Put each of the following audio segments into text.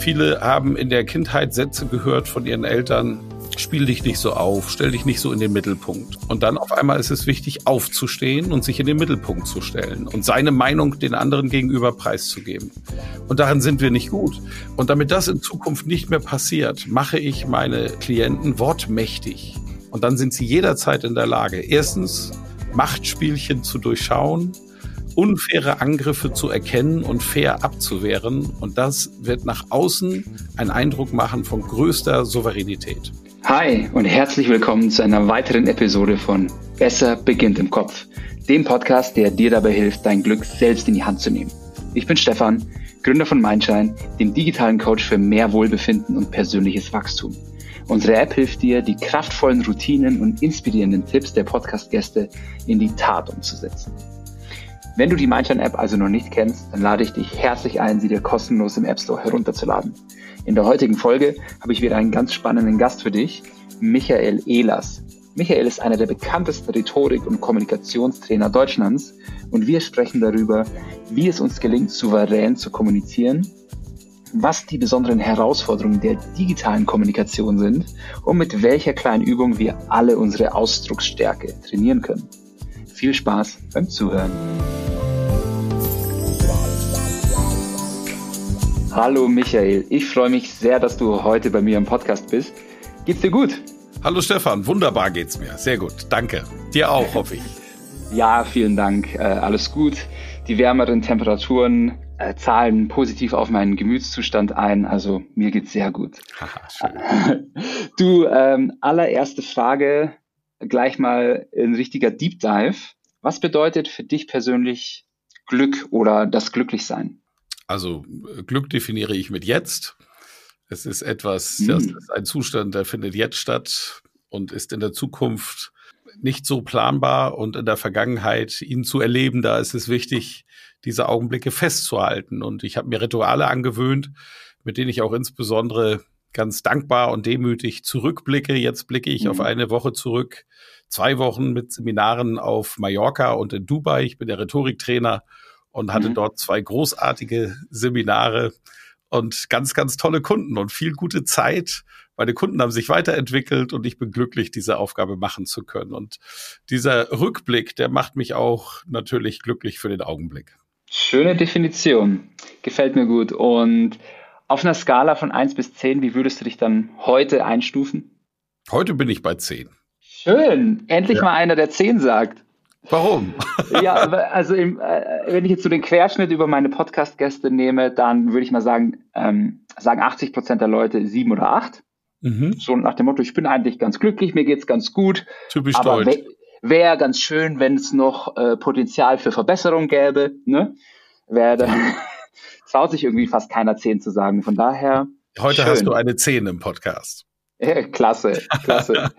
Viele haben in der Kindheit Sätze gehört von ihren Eltern, spiel dich nicht so auf, stell dich nicht so in den Mittelpunkt. Und dann auf einmal ist es wichtig, aufzustehen und sich in den Mittelpunkt zu stellen und seine Meinung den anderen gegenüber preiszugeben. Und darin sind wir nicht gut. Und damit das in Zukunft nicht mehr passiert, mache ich meine Klienten wortmächtig. Und dann sind sie jederzeit in der Lage, erstens Machtspielchen zu durchschauen, unfaire Angriffe zu erkennen und fair abzuwehren. Und das wird nach außen einen Eindruck machen von größter Souveränität. Hi und herzlich willkommen zu einer weiteren Episode von Besser beginnt im Kopf, dem Podcast, der dir dabei hilft, dein Glück selbst in die Hand zu nehmen. Ich bin Stefan, Gründer von Mindshine, dem digitalen Coach für mehr Wohlbefinden und persönliches Wachstum. Unsere App hilft dir, die kraftvollen Routinen und inspirierenden Tipps der Podcast-Gäste in die Tat umzusetzen. Wenn du die Mindshine-App also noch nicht kennst, dann lade ich dich herzlich ein, sie dir kostenlos im App Store herunterzuladen. In der heutigen Folge habe ich wieder einen ganz spannenden Gast für dich, Michael Ehlers. Michael ist einer der bekanntesten Rhetorik- und Kommunikationstrainer Deutschlands und wir sprechen darüber, wie es uns gelingt, souverän zu kommunizieren, was die besonderen Herausforderungen der digitalen Kommunikation sind und mit welcher kleinen Übung wir alle unsere Ausdrucksstärke trainieren können. Viel Spaß beim Zuhören. Hallo Michael, ich freue mich sehr, dass du heute bei mir im Podcast bist. Geht's dir gut? Hallo Stefan, wunderbar geht's mir. Sehr gut, danke. Dir auch, hoffe ich. ja, vielen Dank. Äh, alles gut. Die wärmeren Temperaturen äh, zahlen positiv auf meinen Gemütszustand ein. Also mir geht's sehr gut. du, ähm, allererste Frage, gleich mal ein richtiger Deep Dive. Was bedeutet für dich persönlich Glück oder das Glücklichsein? Also Glück definiere ich mit jetzt. Es ist etwas, mhm. das ist ein Zustand, der findet jetzt statt und ist in der Zukunft nicht so planbar und in der Vergangenheit ihn zu erleben, da ist es wichtig, diese Augenblicke festzuhalten. Und ich habe mir Rituale angewöhnt, mit denen ich auch insbesondere ganz dankbar und demütig zurückblicke. Jetzt blicke ich mhm. auf eine Woche zurück, zwei Wochen mit Seminaren auf Mallorca und in Dubai. Ich bin der Rhetoriktrainer und hatte mhm. dort zwei großartige Seminare und ganz, ganz tolle Kunden und viel gute Zeit. Meine Kunden haben sich weiterentwickelt und ich bin glücklich, diese Aufgabe machen zu können. Und dieser Rückblick, der macht mich auch natürlich glücklich für den Augenblick. Schöne Definition. Gefällt mir gut. Und auf einer Skala von 1 bis 10, wie würdest du dich dann heute einstufen? Heute bin ich bei 10. Schön. Endlich ja. mal einer, der 10 sagt. Warum? ja, also im, äh, wenn ich jetzt so den Querschnitt über meine Podcast-Gäste nehme, dann würde ich mal sagen, ähm, sagen 80 Prozent der Leute sieben oder acht. Mhm. So nach dem Motto, ich bin eigentlich ganz glücklich, mir geht's ganz gut. Typisch aber deutsch. Wäre ganz schön, wenn es noch äh, Potenzial für Verbesserung gäbe. Ne? Wäre dann traut sich irgendwie fast keiner zehn zu sagen. Von daher. Heute schön. hast du eine zehn im Podcast. klasse, klasse.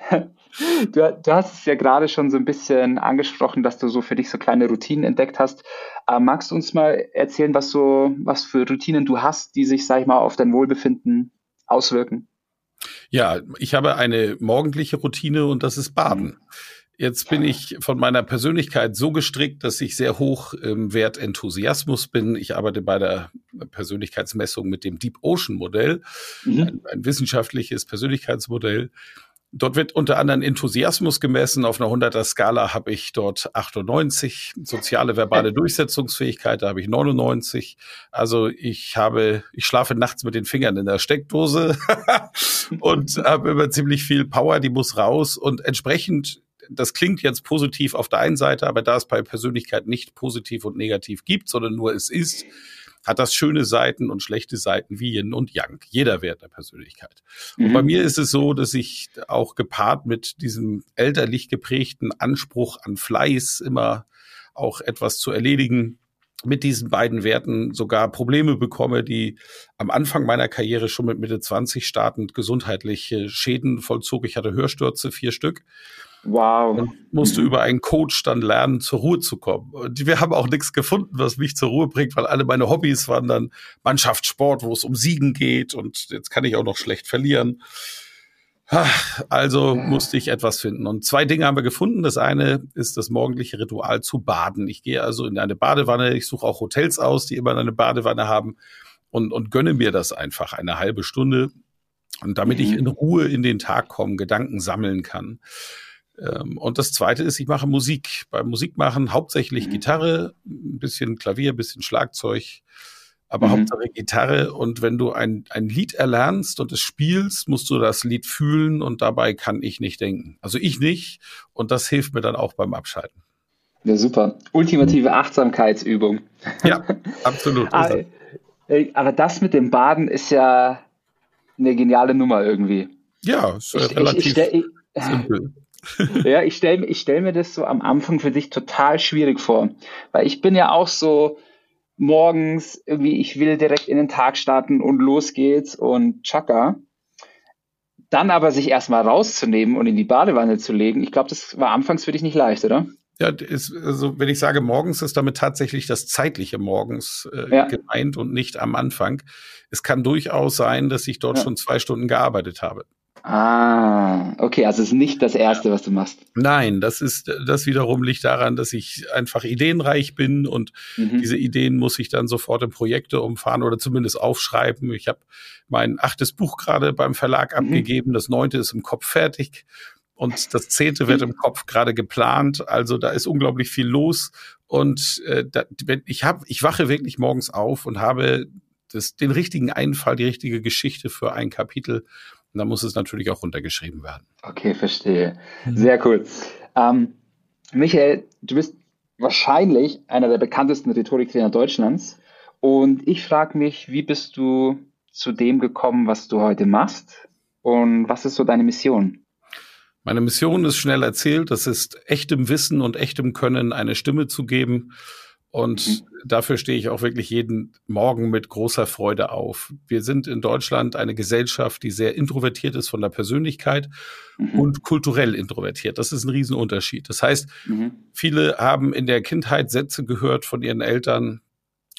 Du, du, hast es ja gerade schon so ein bisschen angesprochen, dass du so für dich so kleine Routinen entdeckt hast. Äh, magst du uns mal erzählen, was so, was für Routinen du hast, die sich, sag ich mal, auf dein Wohlbefinden auswirken? Ja, ich habe eine morgendliche Routine und das ist Baden. Mhm. Jetzt bin ich von meiner Persönlichkeit so gestrickt, dass ich sehr hoch im Wert Enthusiasmus bin. Ich arbeite bei der Persönlichkeitsmessung mit dem Deep Ocean Modell, mhm. ein, ein wissenschaftliches Persönlichkeitsmodell. Dort wird unter anderem Enthusiasmus gemessen. Auf einer 100er Skala habe ich dort 98. Soziale verbale Durchsetzungsfähigkeit, da habe ich 99. Also ich habe, ich schlafe nachts mit den Fingern in der Steckdose und habe immer ziemlich viel Power, die muss raus und entsprechend das klingt jetzt positiv auf der einen Seite, aber da es bei Persönlichkeit nicht positiv und negativ gibt, sondern nur es ist, hat das schöne Seiten und schlechte Seiten wie Yin und Yang. Jeder Wert der Persönlichkeit. Mhm. Und bei mir ist es so, dass ich auch gepaart mit diesem elterlich geprägten Anspruch an Fleiß immer auch etwas zu erledigen, mit diesen beiden Werten sogar Probleme bekomme, die am Anfang meiner Karriere schon mit Mitte 20 startend gesundheitliche Schäden vollzog. Ich hatte Hörstürze, vier Stück. Wow. Und musste über einen Coach dann lernen, zur Ruhe zu kommen. Und wir haben auch nichts gefunden, was mich zur Ruhe bringt, weil alle meine Hobbys waren dann Mannschaftssport, wo es um Siegen geht und jetzt kann ich auch noch schlecht verlieren. Also musste ich etwas finden. Und zwei Dinge haben wir gefunden. Das eine ist das morgendliche Ritual zu baden. Ich gehe also in eine Badewanne. Ich suche auch Hotels aus, die immer eine Badewanne haben und, und gönne mir das einfach eine halbe Stunde. Und damit mhm. ich in Ruhe in den Tag komme, Gedanken sammeln kann. Ähm, und das zweite ist, ich mache Musik. Beim Musikmachen hauptsächlich mhm. Gitarre, ein bisschen Klavier, ein bisschen Schlagzeug, aber mhm. Hauptsache Gitarre. Und wenn du ein, ein Lied erlernst und es spielst, musst du das Lied fühlen und dabei kann ich nicht denken. Also ich nicht. Und das hilft mir dann auch beim Abschalten. Ja, super. Ultimative Achtsamkeitsübung. Ja, absolut. aber, aber das mit dem Baden ist ja eine geniale Nummer irgendwie. Ja, ist ich, relativ ich, ich, simpel. ja, ich stelle ich stell mir das so am Anfang für dich total schwierig vor, weil ich bin ja auch so morgens irgendwie, ich will direkt in den Tag starten und los geht's und tschakka. Dann aber sich erstmal rauszunehmen und in die Badewanne zu legen, ich glaube, das war anfangs für dich nicht leicht, oder? Ja, ist, also wenn ich sage morgens, ist damit tatsächlich das zeitliche morgens äh, ja. gemeint und nicht am Anfang. Es kann durchaus sein, dass ich dort ja. schon zwei Stunden gearbeitet habe. Ah, okay, also es ist nicht das Erste, was du machst. Nein, das ist, das wiederum liegt daran, dass ich einfach ideenreich bin und mhm. diese Ideen muss ich dann sofort in Projekte umfahren oder zumindest aufschreiben. Ich habe mein achtes Buch gerade beim Verlag mhm. abgegeben, das neunte ist im Kopf fertig und das zehnte wird im Kopf gerade geplant. Also da ist unglaublich viel los und äh, da, ich habe, ich wache wirklich morgens auf und habe das, den richtigen Einfall, die richtige Geschichte für ein Kapitel und dann muss es natürlich auch runtergeschrieben werden. Okay, verstehe. Sehr cool. Ähm, Michael, du bist wahrscheinlich einer der bekanntesten Rhetoriktrainer Deutschlands. Und ich frage mich, wie bist du zu dem gekommen, was du heute machst? Und was ist so deine Mission? Meine Mission ist schnell erzählt. Das ist echtem Wissen und echtem Können eine Stimme zu geben und mhm. dafür stehe ich auch wirklich jeden Morgen mit großer Freude auf. Wir sind in Deutschland eine Gesellschaft, die sehr introvertiert ist von der Persönlichkeit mhm. und kulturell introvertiert. Das ist ein Riesenunterschied. Das heißt, mhm. viele haben in der Kindheit Sätze gehört von ihren Eltern,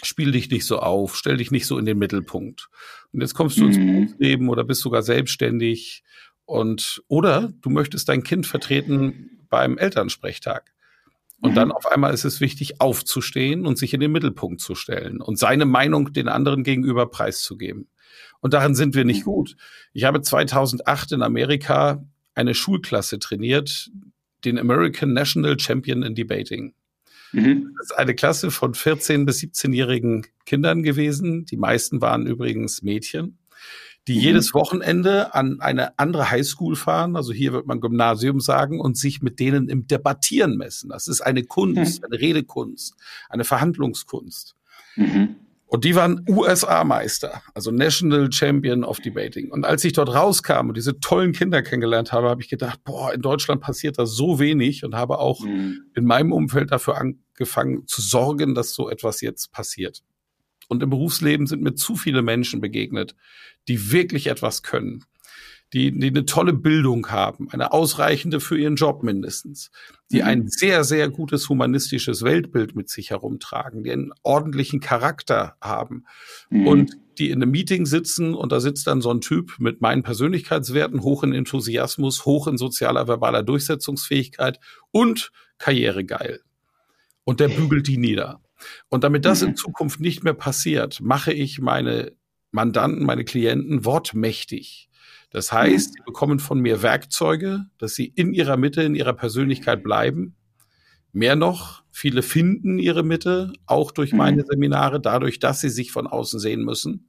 spiel dich nicht so auf, stell dich nicht so in den Mittelpunkt. Und jetzt kommst du ins mhm. Berufsleben oder bist sogar selbstständig und oder du möchtest dein Kind vertreten beim Elternsprechtag. Und dann mhm. auf einmal ist es wichtig, aufzustehen und sich in den Mittelpunkt zu stellen und seine Meinung den anderen gegenüber preiszugeben. Und darin sind wir nicht mhm. gut. Ich habe 2008 in Amerika eine Schulklasse trainiert, den American National Champion in Debating. Mhm. Das ist eine Klasse von 14 bis 17-jährigen Kindern gewesen. Die meisten waren übrigens Mädchen die mhm. jedes Wochenende an eine andere Highschool fahren, also hier wird man Gymnasium sagen, und sich mit denen im Debattieren messen. Das ist eine Kunst, mhm. eine Redekunst, eine Verhandlungskunst. Mhm. Und die waren USA-Meister, also National Champion of Debating. Und als ich dort rauskam und diese tollen Kinder kennengelernt habe, habe ich gedacht, boah, in Deutschland passiert da so wenig und habe auch mhm. in meinem Umfeld dafür angefangen zu sorgen, dass so etwas jetzt passiert. Und im Berufsleben sind mir zu viele Menschen begegnet, die wirklich etwas können, die, die eine tolle Bildung haben, eine ausreichende für ihren Job mindestens, die mhm. ein sehr, sehr gutes humanistisches Weltbild mit sich herumtragen, die einen ordentlichen Charakter haben mhm. und die in einem Meeting sitzen und da sitzt dann so ein Typ mit meinen Persönlichkeitswerten, hoch in Enthusiasmus, hoch in sozialer, verbaler Durchsetzungsfähigkeit und karrieregeil. Und der bügelt die nieder. Und damit das in mhm. Zukunft nicht mehr passiert, mache ich meine Mandanten, meine Klienten wortmächtig. Das heißt, mhm. sie bekommen von mir Werkzeuge, dass sie in ihrer Mitte, in ihrer Persönlichkeit bleiben. Mehr noch, viele finden ihre Mitte, auch durch mhm. meine Seminare, dadurch, dass sie sich von außen sehen müssen.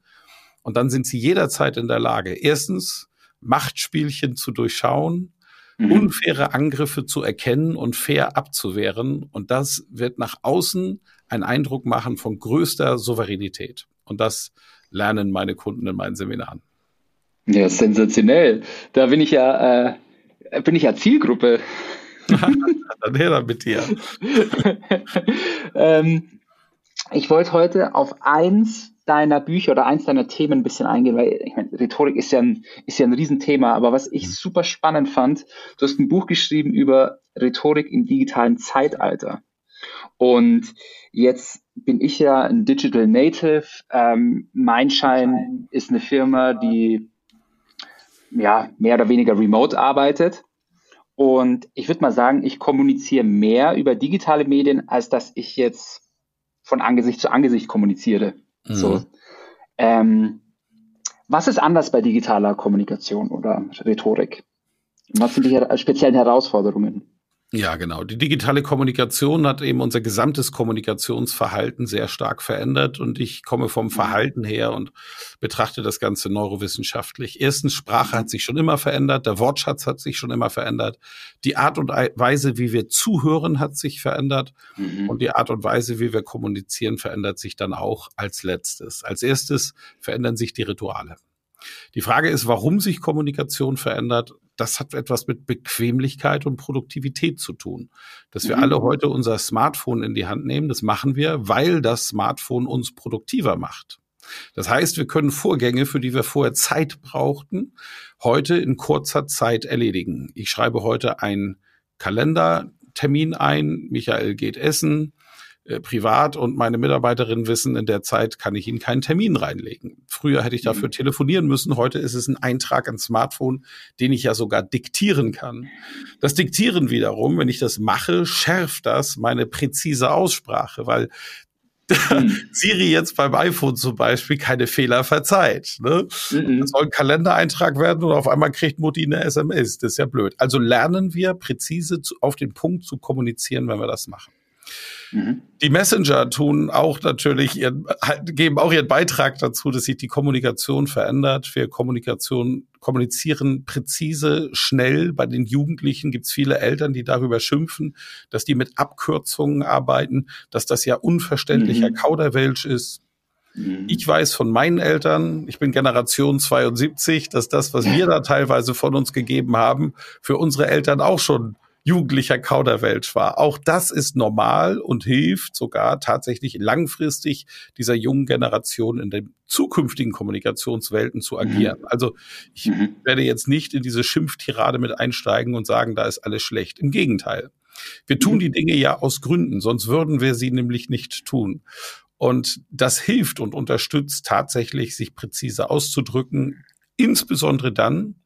Und dann sind sie jederzeit in der Lage, erstens Machtspielchen zu durchschauen, mhm. unfaire Angriffe zu erkennen und fair abzuwehren. Und das wird nach außen einen Eindruck machen von größter Souveränität. Und das lernen meine Kunden in meinen Seminaren. Ja, sensationell. Da bin ich ja, äh, bin ich ja Zielgruppe. Dann her mit dir. ähm, ich wollte heute auf eins deiner Bücher oder eins deiner Themen ein bisschen eingehen, weil ich meine, Rhetorik ist ja ein, ist ja ein Riesenthema, aber was ich mhm. super spannend fand, du hast ein Buch geschrieben über Rhetorik im digitalen Zeitalter. Und jetzt bin ich ja ein Digital Native. Ähm, Mindshine ist eine Firma, die ja mehr oder weniger remote arbeitet. Und ich würde mal sagen, ich kommuniziere mehr über digitale Medien, als dass ich jetzt von Angesicht zu Angesicht kommuniziere. Mhm. So. Ähm, was ist anders bei digitaler Kommunikation oder Rhetorik? Was sind die speziellen Herausforderungen? Ja, genau. Die digitale Kommunikation hat eben unser gesamtes Kommunikationsverhalten sehr stark verändert und ich komme vom mhm. Verhalten her und betrachte das Ganze neurowissenschaftlich. Erstens, Sprache hat sich schon immer verändert, der Wortschatz hat sich schon immer verändert, die Art und Weise, wie wir zuhören, hat sich verändert mhm. und die Art und Weise, wie wir kommunizieren, verändert sich dann auch als letztes. Als erstes verändern sich die Rituale. Die Frage ist, warum sich Kommunikation verändert. Das hat etwas mit Bequemlichkeit und Produktivität zu tun. Dass wir mhm. alle heute unser Smartphone in die Hand nehmen, das machen wir, weil das Smartphone uns produktiver macht. Das heißt, wir können Vorgänge, für die wir vorher Zeit brauchten, heute in kurzer Zeit erledigen. Ich schreibe heute einen Kalendertermin ein, Michael geht essen, äh, privat und meine Mitarbeiterinnen wissen, in der Zeit kann ich ihnen keinen Termin reinlegen. Früher hätte ich dafür mhm. telefonieren müssen, heute ist es ein Eintrag ins Smartphone, den ich ja sogar diktieren kann. Das Diktieren wiederum, wenn ich das mache, schärft das meine präzise Aussprache, weil mhm. Siri jetzt beim iPhone zum Beispiel keine Fehler verzeiht. Ne? Mhm. Das soll ein Kalendereintrag werden und auf einmal kriegt Mutti eine SMS. Das ist ja blöd. Also lernen wir präzise zu, auf den Punkt zu kommunizieren, wenn wir das machen. Mhm. Die Messenger tun auch natürlich ihren, geben auch ihren Beitrag dazu, dass sich die Kommunikation verändert. Wir Kommunikation, kommunizieren präzise, schnell. Bei den Jugendlichen gibt es viele Eltern, die darüber schimpfen, dass die mit Abkürzungen arbeiten, dass das ja unverständlicher mhm. Kauderwelsch ist. Mhm. Ich weiß von meinen Eltern, ich bin Generation 72, dass das, was wir da teilweise von uns gegeben haben, für unsere Eltern auch schon jugendlicher Kauderwelsch war. Auch das ist normal und hilft sogar tatsächlich langfristig dieser jungen Generation in den zukünftigen Kommunikationswelten zu agieren. Mhm. Also ich mhm. werde jetzt nicht in diese Schimpftirade mit einsteigen und sagen, da ist alles schlecht. Im Gegenteil. Wir tun mhm. die Dinge ja aus Gründen, sonst würden wir sie nämlich nicht tun. Und das hilft und unterstützt tatsächlich, sich präzise auszudrücken, insbesondere dann,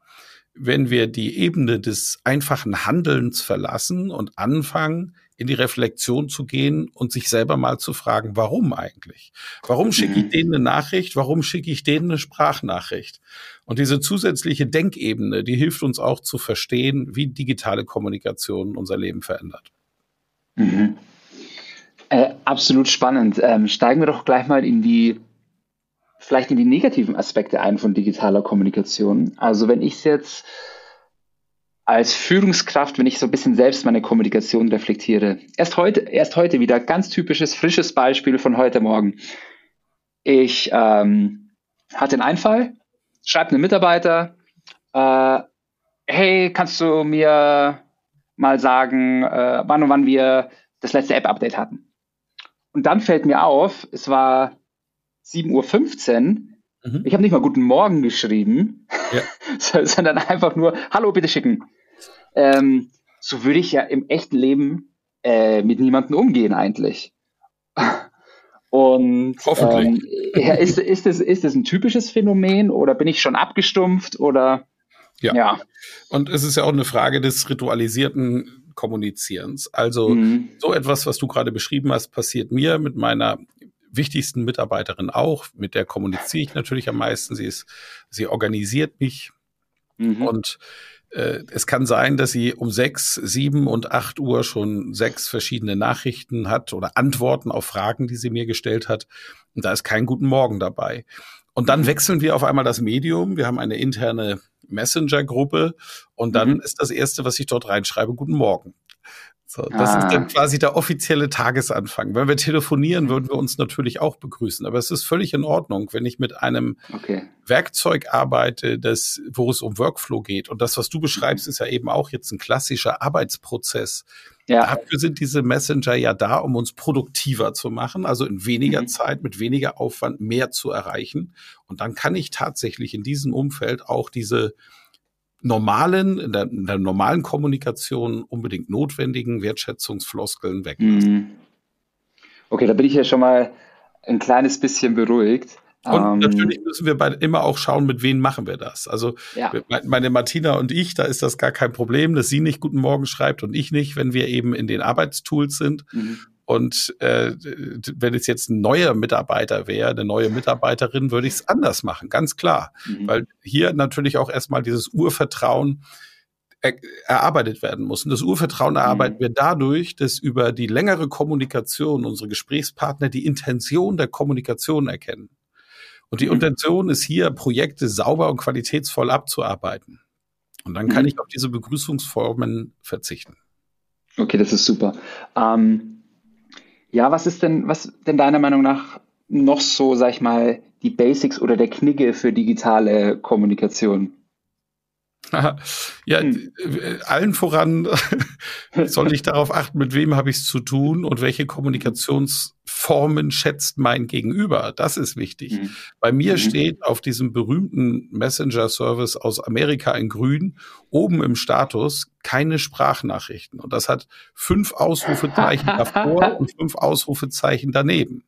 wenn wir die Ebene des einfachen Handelns verlassen und anfangen, in die Reflexion zu gehen und sich selber mal zu fragen, warum eigentlich? Warum schicke ich mhm. denen eine Nachricht? Warum schicke ich denen eine Sprachnachricht? Und diese zusätzliche Denkebene, die hilft uns auch zu verstehen, wie digitale Kommunikation unser Leben verändert. Mhm. Äh, absolut spannend. Ähm, steigen wir doch gleich mal in die vielleicht in die negativen Aspekte ein von digitaler Kommunikation. Also wenn ich es jetzt als Führungskraft, wenn ich so ein bisschen selbst meine Kommunikation reflektiere. Erst heute, erst heute wieder ganz typisches, frisches Beispiel von heute Morgen. Ich ähm, hatte einen Einfall, schreibe einem Mitarbeiter, äh, hey, kannst du mir mal sagen, äh, wann und wann wir das letzte App-Update hatten? Und dann fällt mir auf, es war 7.15 Uhr. Mhm. Ich habe nicht mal Guten Morgen geschrieben, ja. sondern einfach nur Hallo, bitte schicken. Ähm, so würde ich ja im echten Leben äh, mit niemandem umgehen eigentlich. Und ähm, ja, ist, ist, das, ist das ein typisches Phänomen oder bin ich schon abgestumpft oder ja. ja. Und es ist ja auch eine Frage des ritualisierten Kommunizierens. Also mhm. so etwas, was du gerade beschrieben hast, passiert mir mit meiner wichtigsten Mitarbeiterin auch. Mit der kommuniziere ich natürlich am meisten. Sie ist, sie organisiert mich mhm. und äh, es kann sein, dass sie um sechs, sieben und acht Uhr schon sechs verschiedene Nachrichten hat oder Antworten auf Fragen, die sie mir gestellt hat. Und da ist kein Guten Morgen dabei. Und dann mhm. wechseln wir auf einmal das Medium. Wir haben eine interne Messenger-Gruppe und dann mhm. ist das erste, was ich dort reinschreibe, Guten Morgen. So, das ah. ist dann ah. quasi der offizielle Tagesanfang. Wenn wir telefonieren, mhm. würden wir uns natürlich auch begrüßen. Aber es ist völlig in Ordnung, wenn ich mit einem okay. Werkzeug arbeite, das, wo es um Workflow geht. Und das, was du beschreibst, mhm. ist ja eben auch jetzt ein klassischer Arbeitsprozess. Ja. Dafür sind diese Messenger ja da, um uns produktiver zu machen, also in weniger mhm. Zeit, mit weniger Aufwand mehr zu erreichen. Und dann kann ich tatsächlich in diesem Umfeld auch diese normalen, in der, in der normalen Kommunikation unbedingt notwendigen Wertschätzungsfloskeln weglassen. Mhm. Okay, da bin ich ja schon mal ein kleines bisschen beruhigt. Und ähm, natürlich müssen wir bei, immer auch schauen, mit wem machen wir das. Also ja. meine Martina und ich, da ist das gar kein Problem, dass sie nicht Guten Morgen schreibt und ich nicht, wenn wir eben in den Arbeitstools sind. Mhm. Und äh, wenn es jetzt ein neuer Mitarbeiter wäre, eine neue Mitarbeiterin, würde ich es anders machen, ganz klar. Mhm. Weil hier natürlich auch erstmal dieses Urvertrauen er, erarbeitet werden muss. Und das Urvertrauen mhm. erarbeiten mhm. wir dadurch, dass über die längere Kommunikation unsere Gesprächspartner die Intention der Kommunikation erkennen. Und die mhm. Intention ist hier, Projekte sauber und qualitätsvoll abzuarbeiten. Und dann kann mhm. ich auf diese Begrüßungsformen verzichten. Okay, das ist super. Ähm, ja, was ist denn, was denn deiner Meinung nach noch so, sag ich mal, die Basics oder der Knigge für digitale Kommunikation? Ja, hm. allen voran soll ich darauf achten, mit wem habe ich es zu tun und welche Kommunikationsformen schätzt mein Gegenüber. Das ist wichtig. Mhm. Bei mir mhm. steht auf diesem berühmten Messenger-Service aus Amerika in Grün oben im Status keine Sprachnachrichten. Und das hat fünf Ausrufezeichen davor und fünf Ausrufezeichen daneben.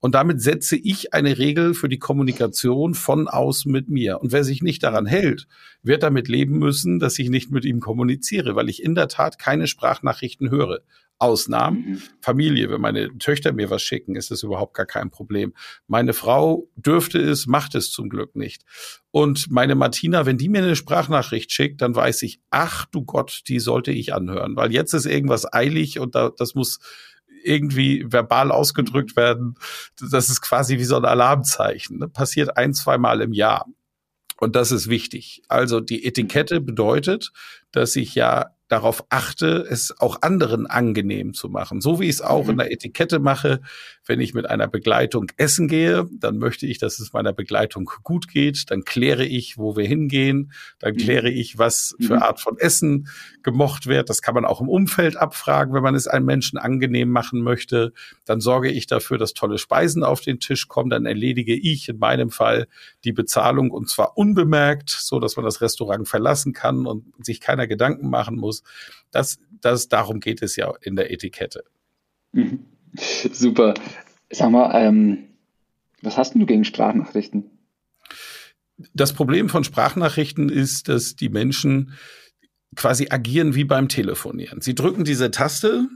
Und damit setze ich eine Regel für die Kommunikation von aus mit mir. Und wer sich nicht daran hält, wird damit leben müssen, dass ich nicht mit ihm kommuniziere, weil ich in der Tat keine Sprachnachrichten höre. Ausnahmen. Mhm. Familie, wenn meine Töchter mir was schicken, ist das überhaupt gar kein Problem. Meine Frau dürfte es, macht es zum Glück nicht. Und meine Martina, wenn die mir eine Sprachnachricht schickt, dann weiß ich, ach du Gott, die sollte ich anhören, weil jetzt ist irgendwas eilig und da, das muss irgendwie verbal ausgedrückt werden. Das ist quasi wie so ein Alarmzeichen. Ne? Passiert ein, zwei Mal im Jahr. Und das ist wichtig. Also die Etikette bedeutet, dass ich ja darauf achte, es auch anderen angenehm zu machen. So wie ich es auch mhm. in der Etikette mache, wenn ich mit einer Begleitung essen gehe, dann möchte ich, dass es meiner Begleitung gut geht. Dann kläre ich, wo wir hingehen. Dann mhm. kläre ich, was für mhm. Art von Essen gemocht wird. Das kann man auch im Umfeld abfragen, wenn man es einem Menschen angenehm machen möchte. Dann sorge ich dafür, dass tolle Speisen auf den Tisch kommen. Dann erledige ich in meinem Fall die Bezahlung und zwar unbemerkt, so dass man das Restaurant verlassen kann und sich keiner Gedanken machen muss. Das, das, darum geht es ja in der Etikette. Mhm. Super. Sag mal, ähm, was hast du gegen Sprachnachrichten? Das Problem von Sprachnachrichten ist, dass die Menschen quasi agieren wie beim Telefonieren. Sie drücken diese Taste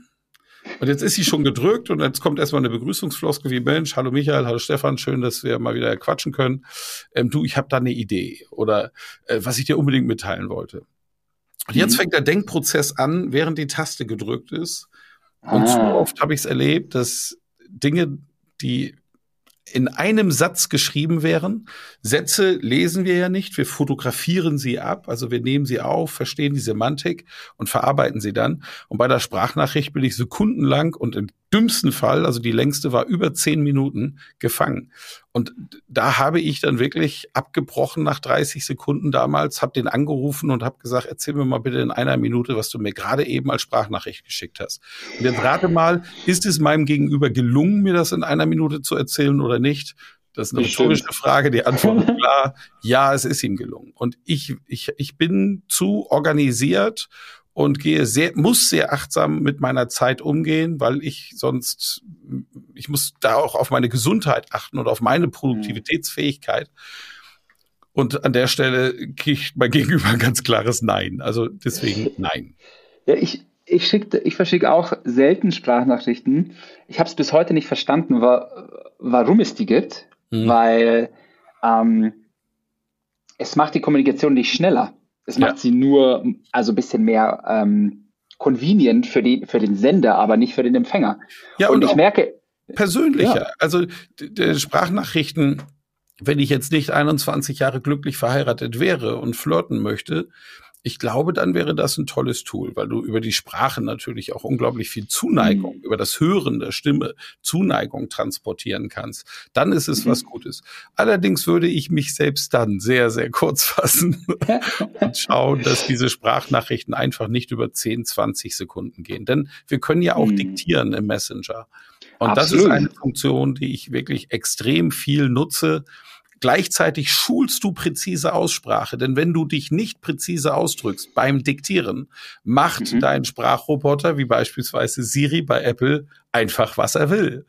und jetzt ist sie schon gedrückt und jetzt kommt erstmal eine Begrüßungsfloskel wie Mensch, hallo Michael, hallo Stefan, schön, dass wir mal wieder quatschen können. Ähm, du, ich habe da eine Idee oder äh, was ich dir unbedingt mitteilen wollte. Und jetzt mhm. fängt der Denkprozess an, während die Taste gedrückt ist. Und ah. zu oft habe ich es erlebt, dass Dinge, die in einem Satz geschrieben wären. Sätze lesen wir ja nicht, wir fotografieren sie ab, also wir nehmen sie auf, verstehen die Semantik und verarbeiten sie dann. Und bei der Sprachnachricht bin ich sekundenlang und im dümmsten Fall, also die längste war über zehn Minuten, gefangen. Und da habe ich dann wirklich abgebrochen nach 30 Sekunden damals, habe den angerufen und habe gesagt, erzähl mir mal bitte in einer Minute, was du mir gerade eben als Sprachnachricht geschickt hast. Und jetzt rate mal, ist es meinem Gegenüber gelungen, mir das in einer Minute zu erzählen oder nicht? Das ist eine rhetorische Frage. Die Antwort ist klar. Ja, es ist ihm gelungen. Und ich, ich, ich bin zu organisiert und gehe sehr, muss sehr achtsam mit meiner Zeit umgehen, weil ich sonst, ich muss da auch auf meine Gesundheit achten und auf meine Produktivitätsfähigkeit. Und an der Stelle kriegt mein Gegenüber ein ganz klares Nein. Also deswegen Nein. Ja, ich, ich, schick, ich verschicke auch selten Sprachnachrichten. Ich habe es bis heute nicht verstanden, wa warum es die gibt, mhm. weil ähm, es macht die Kommunikation nicht schneller. Es macht ja. sie nur, also ein bisschen mehr ähm, convenient für, die, für den Sender, aber nicht für den Empfänger. Ja, und, und ich merke. Persönlicher. Ja. Also Sprachnachrichten, wenn ich jetzt nicht 21 Jahre glücklich verheiratet wäre und flirten möchte, ich glaube, dann wäre das ein tolles Tool, weil du über die Sprache natürlich auch unglaublich viel Zuneigung, mhm. über das Hören der Stimme Zuneigung transportieren kannst. Dann ist es mhm. was Gutes. Allerdings würde ich mich selbst dann sehr, sehr kurz fassen und schauen, dass diese Sprachnachrichten einfach nicht über 10, 20 Sekunden gehen. Denn wir können ja auch mhm. diktieren im Messenger. Und Absolut. das ist eine Funktion, die ich wirklich extrem viel nutze Gleichzeitig schulst du präzise Aussprache, denn wenn du dich nicht präzise ausdrückst beim Diktieren, macht mhm. dein Sprachroboter, wie beispielsweise Siri bei Apple, einfach was er will.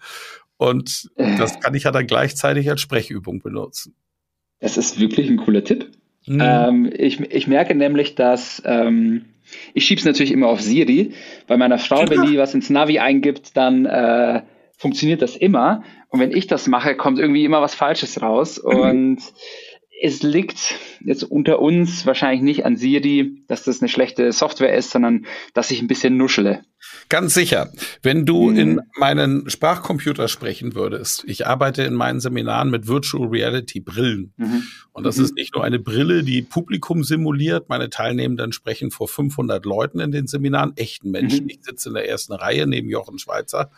Und das kann ich ja dann gleichzeitig als Sprechübung benutzen. Das ist wirklich ein cooler Tipp. Mhm. Ähm, ich, ich merke nämlich, dass ähm, Ich schieb's natürlich immer auf Siri. Bei meiner Frau, ja. wenn die was ins Navi eingibt, dann äh, funktioniert das immer. Und wenn ich das mache, kommt irgendwie immer was Falsches raus. Und es liegt jetzt unter uns wahrscheinlich nicht an Siri, dass das eine schlechte Software ist, sondern dass ich ein bisschen nuschele. Ganz sicher. Wenn du mhm. in meinen Sprachcomputer sprechen würdest, ich arbeite in meinen Seminaren mit Virtual Reality Brillen. Mhm. Und das mhm. ist nicht nur eine Brille, die Publikum simuliert. Meine Teilnehmenden sprechen vor 500 Leuten in den Seminaren, echten Menschen. Mhm. Ich sitze in der ersten Reihe neben Jochen Schweizer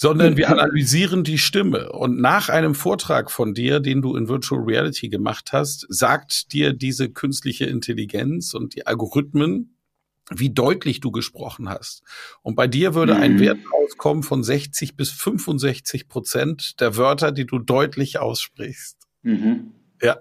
sondern wir analysieren die Stimme. Und nach einem Vortrag von dir, den du in Virtual Reality gemacht hast, sagt dir diese künstliche Intelligenz und die Algorithmen, wie deutlich du gesprochen hast. Und bei dir würde mhm. ein Wert rauskommen von 60 bis 65 Prozent der Wörter, die du deutlich aussprichst. Mhm. Ja.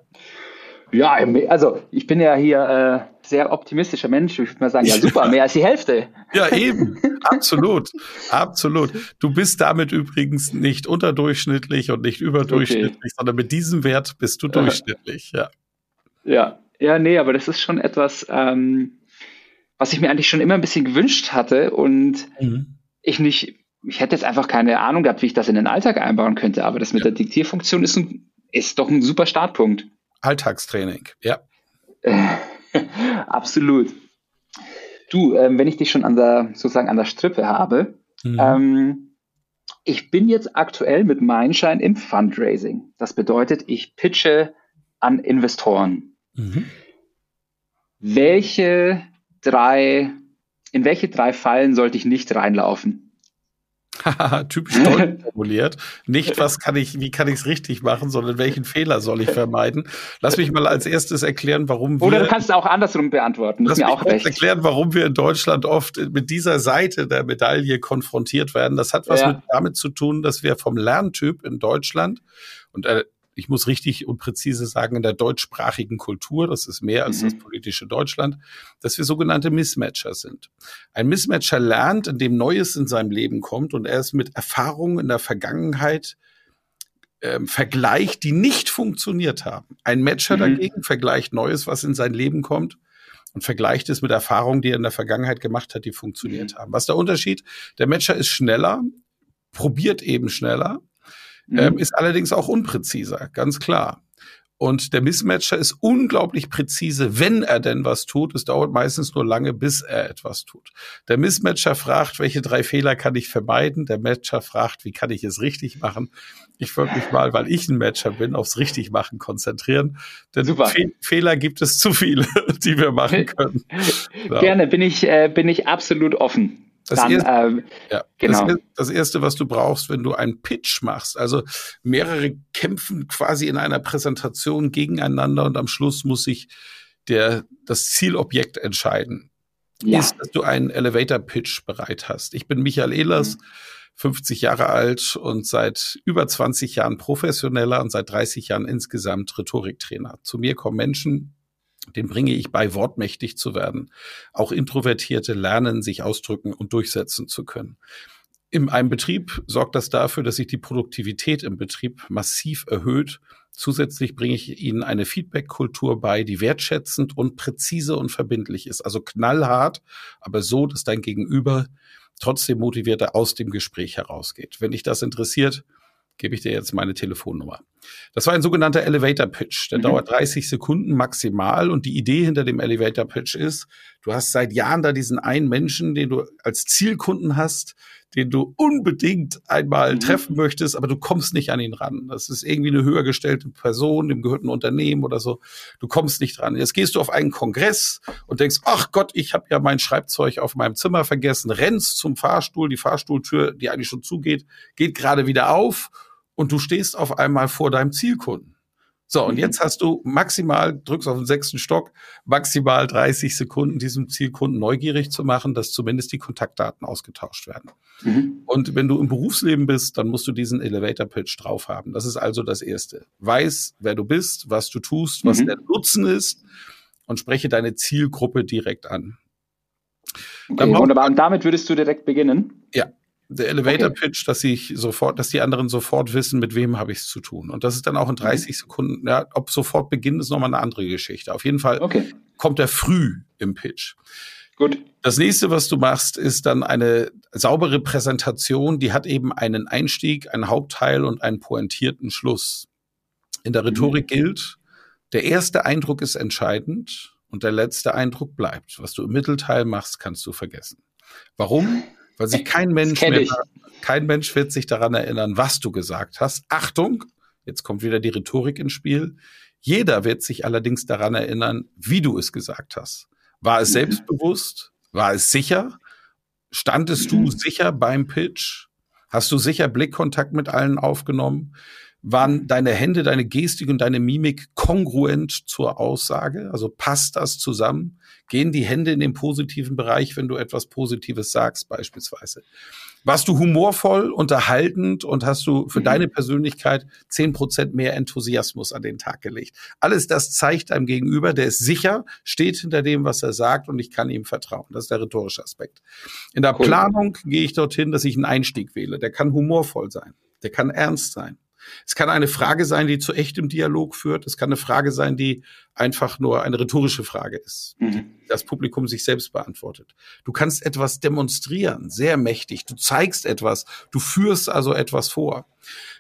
Ja, also ich bin ja hier äh, sehr optimistischer Mensch. Ich würde mal sagen, ja super, mehr als die Hälfte. Ja, eben. Absolut. Absolut. Du bist damit übrigens nicht unterdurchschnittlich und nicht überdurchschnittlich, okay. sondern mit diesem Wert bist du durchschnittlich, ja. Ja, ja, nee, aber das ist schon etwas, ähm, was ich mir eigentlich schon immer ein bisschen gewünscht hatte und mhm. ich nicht, ich hätte jetzt einfach keine Ahnung gehabt, wie ich das in den Alltag einbauen könnte, aber das mit ja. der Diktierfunktion ist, ein, ist doch ein super Startpunkt. Alltagstraining, ja. Absolut. Du, ähm, wenn ich dich schon an der, sozusagen an der Strippe habe, mhm. ähm, ich bin jetzt aktuell mit Mindshine im Fundraising. Das bedeutet, ich pitche an Investoren. Mhm. Welche drei, in welche drei Fallen sollte ich nicht reinlaufen? Typisch deutsch formuliert. Nicht, was kann ich, wie kann ich es richtig machen, sondern welchen Fehler soll ich vermeiden. Lass mich mal als erstes erklären, warum wir. Oder du kannst es auch andersrum beantworten. Lass mir mich auch recht. erklären, warum wir in Deutschland oft mit dieser Seite der Medaille konfrontiert werden. Das hat was ja. mit, damit zu tun, dass wir vom Lerntyp in Deutschland und äh, ich muss richtig und präzise sagen, in der deutschsprachigen Kultur, das ist mehr als mhm. das politische Deutschland, dass wir sogenannte Mismatcher sind. Ein Mismatcher lernt, indem Neues in seinem Leben kommt und er ist mit Erfahrungen in der Vergangenheit ähm, vergleicht, die nicht funktioniert haben. Ein Matcher mhm. dagegen vergleicht Neues, was in sein Leben kommt und vergleicht es mit Erfahrungen, die er in der Vergangenheit gemacht hat, die funktioniert mhm. haben. Was ist der Unterschied? Der Matcher ist schneller, probiert eben schneller mhm. ähm, ist allerdings auch unpräziser, ganz klar. Und der Mismatcher ist unglaublich präzise, wenn er denn was tut. Es dauert meistens nur lange, bis er etwas tut. Der Mismatcher fragt, welche drei Fehler kann ich vermeiden? Der Matcher fragt, wie kann ich es richtig machen? Ich würde mich mal, weil ich ein Matcher bin, aufs Richtigmachen konzentrieren. Denn Fe Fehler gibt es zu viele, die wir machen können. Ja. Gerne, bin ich, äh, bin ich absolut offen. Das, dann, erste, ähm, ja, genau. das, das, erste, was du brauchst, wenn du einen Pitch machst, also mehrere kämpfen quasi in einer Präsentation gegeneinander und am Schluss muss sich der, das Zielobjekt entscheiden, ja. ist, dass du einen Elevator Pitch bereit hast. Ich bin Michael Ehlers, mhm. 50 Jahre alt und seit über 20 Jahren professioneller und seit 30 Jahren insgesamt Rhetoriktrainer. Zu mir kommen Menschen, den bringe ich bei, wortmächtig zu werden. Auch Introvertierte lernen, sich ausdrücken und durchsetzen zu können. In einem Betrieb sorgt das dafür, dass sich die Produktivität im Betrieb massiv erhöht. Zusätzlich bringe ich Ihnen eine Feedback-Kultur bei, die wertschätzend und präzise und verbindlich ist. Also knallhart, aber so, dass dein Gegenüber trotzdem motivierter aus dem Gespräch herausgeht. Wenn dich das interessiert, gebe ich dir jetzt meine Telefonnummer. Das war ein sogenannter Elevator Pitch. Der mhm. dauert 30 Sekunden maximal und die Idee hinter dem Elevator Pitch ist, du hast seit Jahren da diesen einen Menschen, den du als Zielkunden hast, den du unbedingt einmal mhm. treffen möchtest, aber du kommst nicht an ihn ran. Das ist irgendwie eine höher gestellte Person, dem gehört ein Unternehmen oder so. Du kommst nicht dran. Jetzt gehst du auf einen Kongress und denkst, ach Gott, ich habe ja mein Schreibzeug auf meinem Zimmer vergessen, rennst zum Fahrstuhl, die Fahrstuhltür, die eigentlich schon zugeht, geht gerade wieder auf und du stehst auf einmal vor deinem Zielkunden. So, und mhm. jetzt hast du maximal, drückst auf den sechsten Stock, maximal 30 Sekunden, diesem Zielkunden neugierig zu machen, dass zumindest die Kontaktdaten ausgetauscht werden. Mhm. Und wenn du im Berufsleben bist, dann musst du diesen Elevator Pitch drauf haben. Das ist also das Erste. Weiß, wer du bist, was du tust, was mhm. der Nutzen ist und spreche deine Zielgruppe direkt an. Okay, wunderbar. Und damit würdest du direkt beginnen? Ja, der Elevator Pitch, dass ich sofort, dass die anderen sofort wissen, mit wem habe ich es zu tun. Und das ist dann auch in 30 mhm. Sekunden, ja, ob sofort beginnen, ist nochmal eine andere Geschichte. Auf jeden Fall, okay. kommt er früh im Pitch. Gut. Das nächste, was du machst, ist dann eine saubere Präsentation, die hat eben einen Einstieg, einen Hauptteil und einen pointierten Schluss. In der Rhetorik mhm. gilt, der erste Eindruck ist entscheidend und der letzte Eindruck bleibt. Was du im Mittelteil machst, kannst du vergessen. Warum? Weil sich kein Mensch mehr, kein Mensch wird sich daran erinnern, was du gesagt hast. Achtung, jetzt kommt wieder die Rhetorik ins Spiel. Jeder wird sich allerdings daran erinnern, wie du es gesagt hast. War es mhm. selbstbewusst? War es sicher? Standest du mhm. sicher beim Pitch? Hast du sicher Blickkontakt mit allen aufgenommen? Waren deine Hände, deine Gestik und deine Mimik kongruent zur Aussage? Also passt das zusammen? Gehen die Hände in den positiven Bereich, wenn du etwas Positives sagst, beispielsweise? Warst du humorvoll, unterhaltend und hast du für mhm. deine Persönlichkeit zehn Prozent mehr Enthusiasmus an den Tag gelegt? Alles das zeigt einem Gegenüber, der ist sicher, steht hinter dem, was er sagt und ich kann ihm vertrauen. Das ist der rhetorische Aspekt. In der cool. Planung gehe ich dorthin, dass ich einen Einstieg wähle. Der kann humorvoll sein. Der kann ernst sein. Es kann eine Frage sein, die zu echtem Dialog führt. Es kann eine Frage sein, die einfach nur eine rhetorische Frage ist, mhm. das Publikum sich selbst beantwortet. Du kannst etwas demonstrieren, sehr mächtig. Du zeigst etwas. Du führst also etwas vor.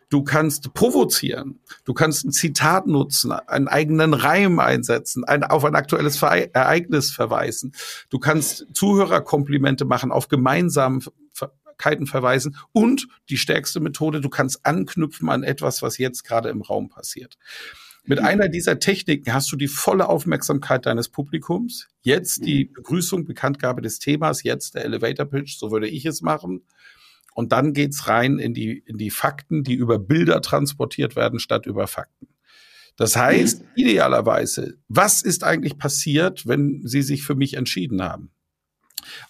Du kannst provozieren. Du kannst ein Zitat nutzen, einen eigenen Reim einsetzen, ein, auf ein aktuelles Ereignis verweisen. Du kannst Zuhörerkomplimente machen auf gemeinsamen Möglichkeiten verweisen und die stärkste Methode, du kannst anknüpfen an etwas, was jetzt gerade im Raum passiert. Mit mhm. einer dieser Techniken hast du die volle Aufmerksamkeit deines Publikums. Jetzt die mhm. Begrüßung, Bekanntgabe des Themas, jetzt der Elevator Pitch, so würde ich es machen. Und dann geht's rein in die, in die Fakten, die über Bilder transportiert werden, statt über Fakten. Das heißt, mhm. idealerweise, was ist eigentlich passiert, wenn Sie sich für mich entschieden haben?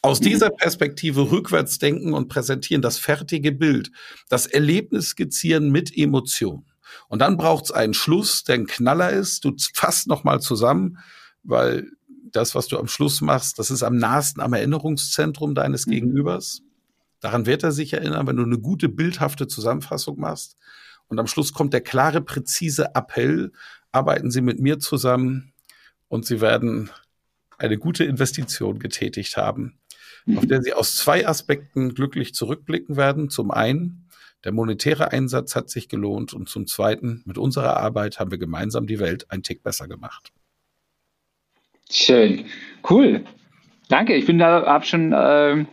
Aus dieser Perspektive rückwärts denken und präsentieren, das fertige Bild, das Erlebnis skizzieren mit Emotion. Und dann braucht es einen Schluss, der ein Knaller ist. Du fasst nochmal zusammen, weil das, was du am Schluss machst, das ist am nahesten am Erinnerungszentrum deines mhm. Gegenübers. Daran wird er sich erinnern, wenn du eine gute, bildhafte Zusammenfassung machst. Und am Schluss kommt der klare, präzise Appell. Arbeiten Sie mit mir zusammen und Sie werden eine gute Investition getätigt haben, auf der sie aus zwei Aspekten glücklich zurückblicken werden. Zum einen, der monetäre Einsatz hat sich gelohnt und zum zweiten, mit unserer Arbeit haben wir gemeinsam die Welt ein Tick besser gemacht. Schön, cool. Danke. Ich bin da, habe schon äh,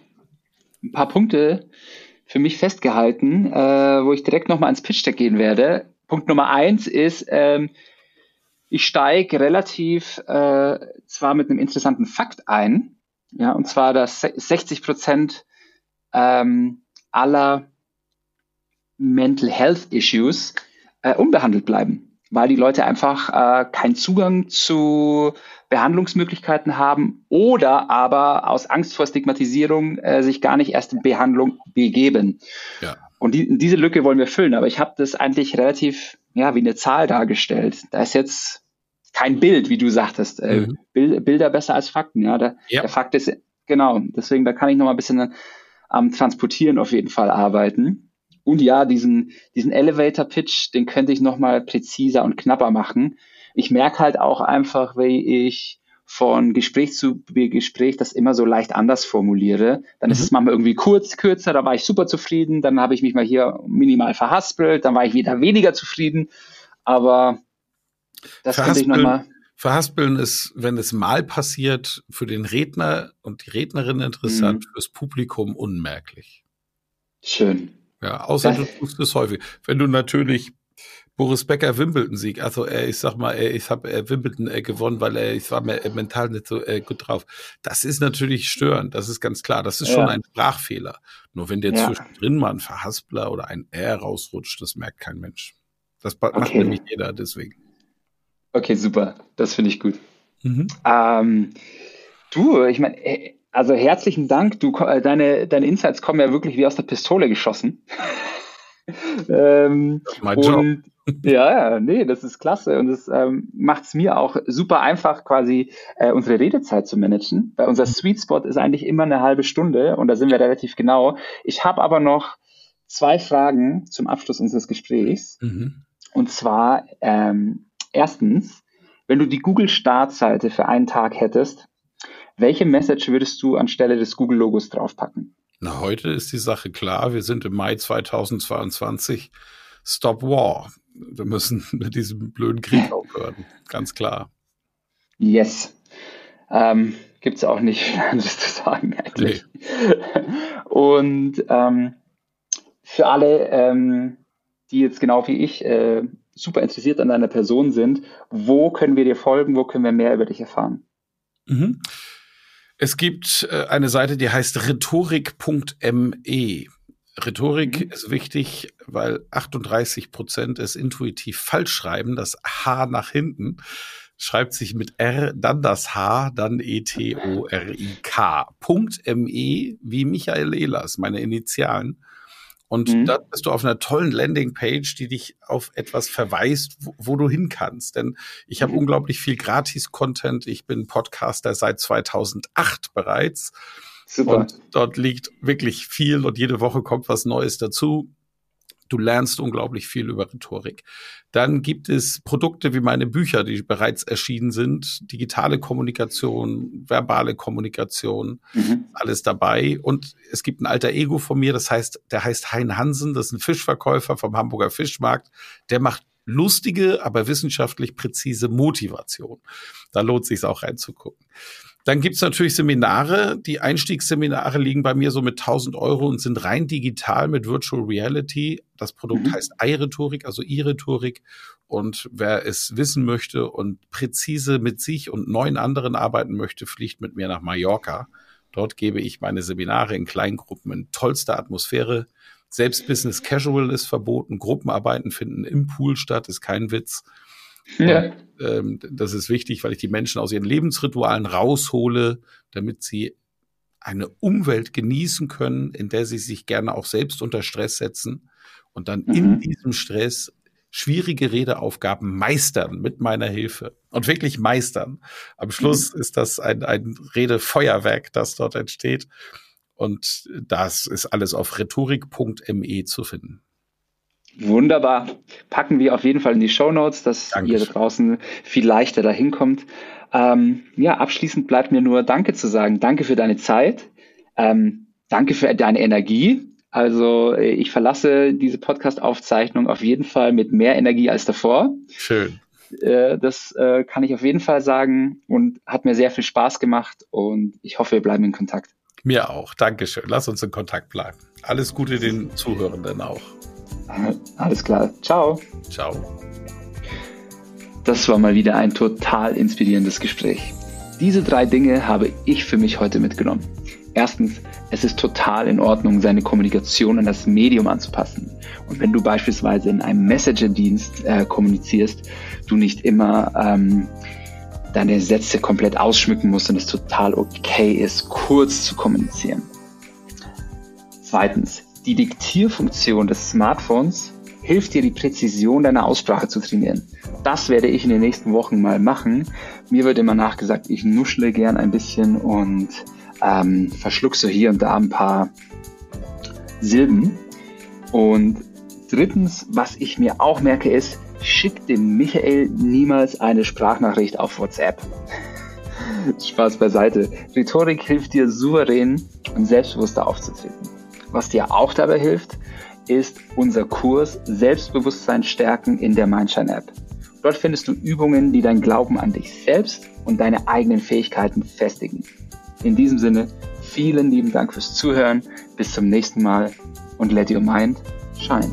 ein paar Punkte für mich festgehalten, äh, wo ich direkt nochmal ans Pitch-Deck gehen werde. Punkt Nummer eins ist, ähm, ich steige relativ äh, zwar mit einem interessanten Fakt ein, ja, und zwar, dass 60 Prozent ähm, aller Mental Health Issues äh, unbehandelt bleiben, weil die Leute einfach äh, keinen Zugang zu Behandlungsmöglichkeiten haben oder aber aus Angst vor Stigmatisierung äh, sich gar nicht erst in Behandlung begeben. Ja. Und die, diese Lücke wollen wir füllen, aber ich habe das eigentlich relativ ja wie eine Zahl dargestellt. Da ist jetzt kein Bild, wie du sagtest. Äh, mhm. Bild, Bilder besser als Fakten. Ja, der, ja. der Fakt ist, genau, deswegen, da kann ich noch mal ein bisschen am Transportieren auf jeden Fall arbeiten. Und ja, diesen, diesen Elevator-Pitch, den könnte ich noch mal präziser und knapper machen. Ich merke halt auch einfach, wie ich von Gespräch zu Gespräch das immer so leicht anders formuliere. Dann mhm. ist es manchmal irgendwie kurz, kürzer, da war ich super zufrieden, dann habe ich mich mal hier minimal verhaspelt, dann war ich wieder weniger zufrieden. Aber das könnte ich nochmal. Verhaspeln ist, wenn es mal passiert, für den Redner und die Rednerin interessant, mhm. fürs Publikum unmerklich. Schön. Ja, außer das du tust es häufig. Wenn du natürlich Boris Becker Wimbledon Sieg, also er, ich sag mal, er, ich habe Wimbledon äh, gewonnen, weil er, ich war mir mental nicht so äh, gut drauf. Das ist natürlich störend, das ist ganz klar. Das ist ja. schon ein Sprachfehler. Nur wenn der ja. zwischendrin mal ein Verhaspler oder ein R rausrutscht, das merkt kein Mensch. Das macht okay. nämlich jeder deswegen. Okay, super. Das finde ich gut. Mhm. Ähm, du, ich meine, äh, also herzlichen Dank. Du, äh, deine, deine Insights kommen ja wirklich wie aus der Pistole geschossen. ähm, mein Job. Ja, ja, nee, das ist klasse und das ähm, macht es mir auch super einfach, quasi äh, unsere Redezeit zu managen. Weil unser Sweet Spot ist eigentlich immer eine halbe Stunde und da sind wir relativ genau. Ich habe aber noch zwei Fragen zum Abschluss unseres Gesprächs. Mhm. Und zwar, ähm, erstens, Wenn du die Google-Startseite für einen Tag hättest, welche Message würdest du anstelle des Google-Logos draufpacken? Na, heute ist die Sache klar. Wir sind im Mai 2022. Stop War. Wir müssen mit diesem blöden Krieg aufhören. Ganz klar. Yes. Ähm, Gibt es auch nicht viel anderes zu sagen eigentlich. Nee. Und ähm, für alle, ähm, die jetzt genau wie ich äh, super interessiert an deiner Person sind, wo können wir dir folgen, wo können wir mehr über dich erfahren? Mhm. Es gibt äh, eine Seite, die heißt rhetorik.me. Rhetorik mhm. ist wichtig, weil 38 Prozent es intuitiv falsch schreiben, das H nach hinten schreibt sich mit R, dann das H, dann E-T-O-R-I-K. Punkt M-E wie Michael Ehlers, meine Initialen. Und mhm. da bist du auf einer tollen Landingpage, die dich auf etwas verweist, wo, wo du hin kannst. Denn ich habe mhm. unglaublich viel Gratis-Content. Ich bin Podcaster seit 2008 bereits. Super. Und dort liegt wirklich viel und jede Woche kommt was Neues dazu. Du lernst unglaublich viel über Rhetorik. Dann gibt es Produkte wie meine Bücher, die bereits erschienen sind, digitale Kommunikation, verbale Kommunikation, mhm. alles dabei. Und es gibt ein alter Ego von mir, das heißt, der heißt Hein Hansen, das ist ein Fischverkäufer vom Hamburger Fischmarkt. Der macht lustige, aber wissenschaftlich präzise Motivation. Da lohnt sich auch reinzugucken. Dann gibt's natürlich Seminare. Die Einstiegsseminare liegen bei mir so mit 1000 Euro und sind rein digital mit Virtual Reality. Das Produkt mhm. heißt iRhetorik, also iRhetorik. Und wer es wissen möchte und präzise mit sich und neun anderen arbeiten möchte, fliegt mit mir nach Mallorca. Dort gebe ich meine Seminare in Kleingruppen in tollster Atmosphäre. Selbst Business Casual ist verboten. Gruppenarbeiten finden im Pool statt, ist kein Witz. Ja. Und, ähm, das ist wichtig, weil ich die Menschen aus ihren Lebensritualen raushole, damit sie eine Umwelt genießen können, in der sie sich gerne auch selbst unter Stress setzen und dann mhm. in diesem Stress schwierige Redeaufgaben meistern mit meiner Hilfe und wirklich meistern. Am Schluss mhm. ist das ein, ein Redefeuerwerk, das dort entsteht. Und das ist alles auf rhetorik.me zu finden. Wunderbar. Packen wir auf jeden Fall in die Show Notes, dass Dankeschön. ihr da draußen viel leichter dahin kommt. Ähm, ja, abschließend bleibt mir nur Danke zu sagen. Danke für deine Zeit. Ähm, danke für deine Energie. Also äh, ich verlasse diese Podcast-Aufzeichnung auf jeden Fall mit mehr Energie als davor. Schön. Äh, das äh, kann ich auf jeden Fall sagen und hat mir sehr viel Spaß gemacht und ich hoffe, wir bleiben in Kontakt. Mir auch. Dankeschön. Lass uns in Kontakt bleiben. Alles Gute den Zuhörenden auch. Alles klar. Ciao. Ciao. Das war mal wieder ein total inspirierendes Gespräch. Diese drei Dinge habe ich für mich heute mitgenommen. Erstens, es ist total in Ordnung, seine Kommunikation an das Medium anzupassen. Und wenn du beispielsweise in einem Messenger-Dienst äh, kommunizierst, du nicht immer ähm, deine Sätze komplett ausschmücken musst und es total okay ist, kurz zu kommunizieren. Zweitens, die Diktierfunktion des Smartphones hilft dir, die Präzision deiner Aussprache zu trainieren. Das werde ich in den nächsten Wochen mal machen. Mir wird immer nachgesagt, ich nuschle gern ein bisschen und ähm, verschluck so hier und da ein paar Silben. Und drittens, was ich mir auch merke, ist, schick dem Michael niemals eine Sprachnachricht auf WhatsApp. Spaß beiseite. Rhetorik hilft dir souverän und selbstbewusster aufzutreten. Was dir auch dabei hilft, ist unser Kurs Selbstbewusstsein stärken in der Mindshine App. Dort findest du Übungen, die dein Glauben an dich selbst und deine eigenen Fähigkeiten festigen. In diesem Sinne, vielen lieben Dank fürs Zuhören. Bis zum nächsten Mal und let your mind shine.